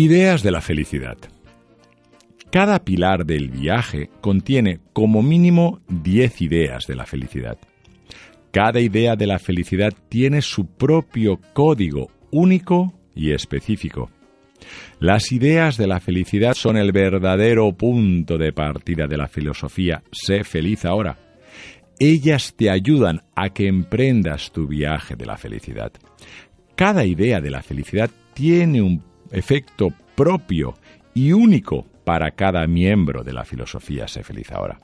Ideas de la felicidad. Cada pilar del viaje contiene como mínimo 10 ideas de la felicidad. Cada idea de la felicidad tiene su propio código único y específico. Las ideas de la felicidad son el verdadero punto de partida de la filosofía Sé feliz ahora. Ellas te ayudan a que emprendas tu viaje de la felicidad. Cada idea de la felicidad tiene un efecto propio y único para cada miembro de la filosofía Sé feliz ahora.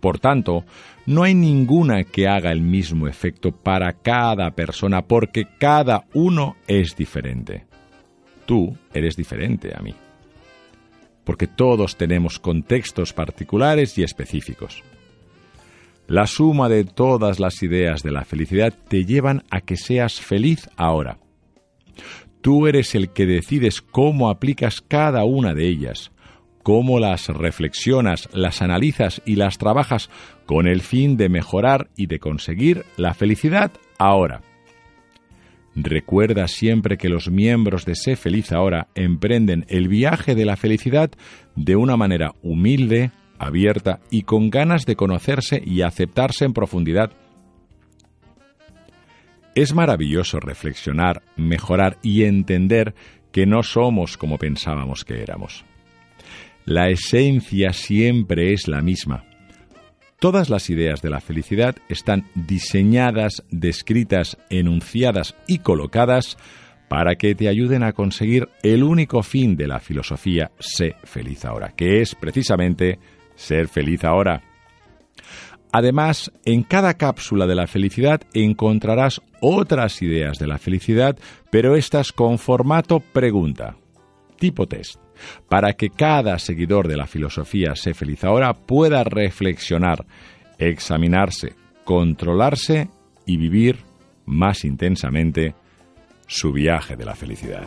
Por tanto, no hay ninguna que haga el mismo efecto para cada persona porque cada uno es diferente. Tú eres diferente a mí. Porque todos tenemos contextos particulares y específicos. La suma de todas las ideas de la felicidad te llevan a que seas feliz ahora. Tú eres el que decides cómo aplicas cada una de ellas, cómo las reflexionas, las analizas y las trabajas con el fin de mejorar y de conseguir la felicidad ahora. Recuerda siempre que los miembros de Sé Feliz Ahora emprenden el viaje de la felicidad de una manera humilde, abierta y con ganas de conocerse y aceptarse en profundidad. Es maravilloso reflexionar, mejorar y entender que no somos como pensábamos que éramos. La esencia siempre es la misma. Todas las ideas de la felicidad están diseñadas, descritas, enunciadas y colocadas para que te ayuden a conseguir el único fin de la filosofía Sé feliz ahora, que es precisamente ser feliz ahora. Además, en cada cápsula de la felicidad encontrarás otras ideas de la felicidad, pero estas con formato pregunta, tipo test para que cada seguidor de la filosofía Sé feliz ahora pueda reflexionar, examinarse, controlarse y vivir más intensamente su viaje de la felicidad.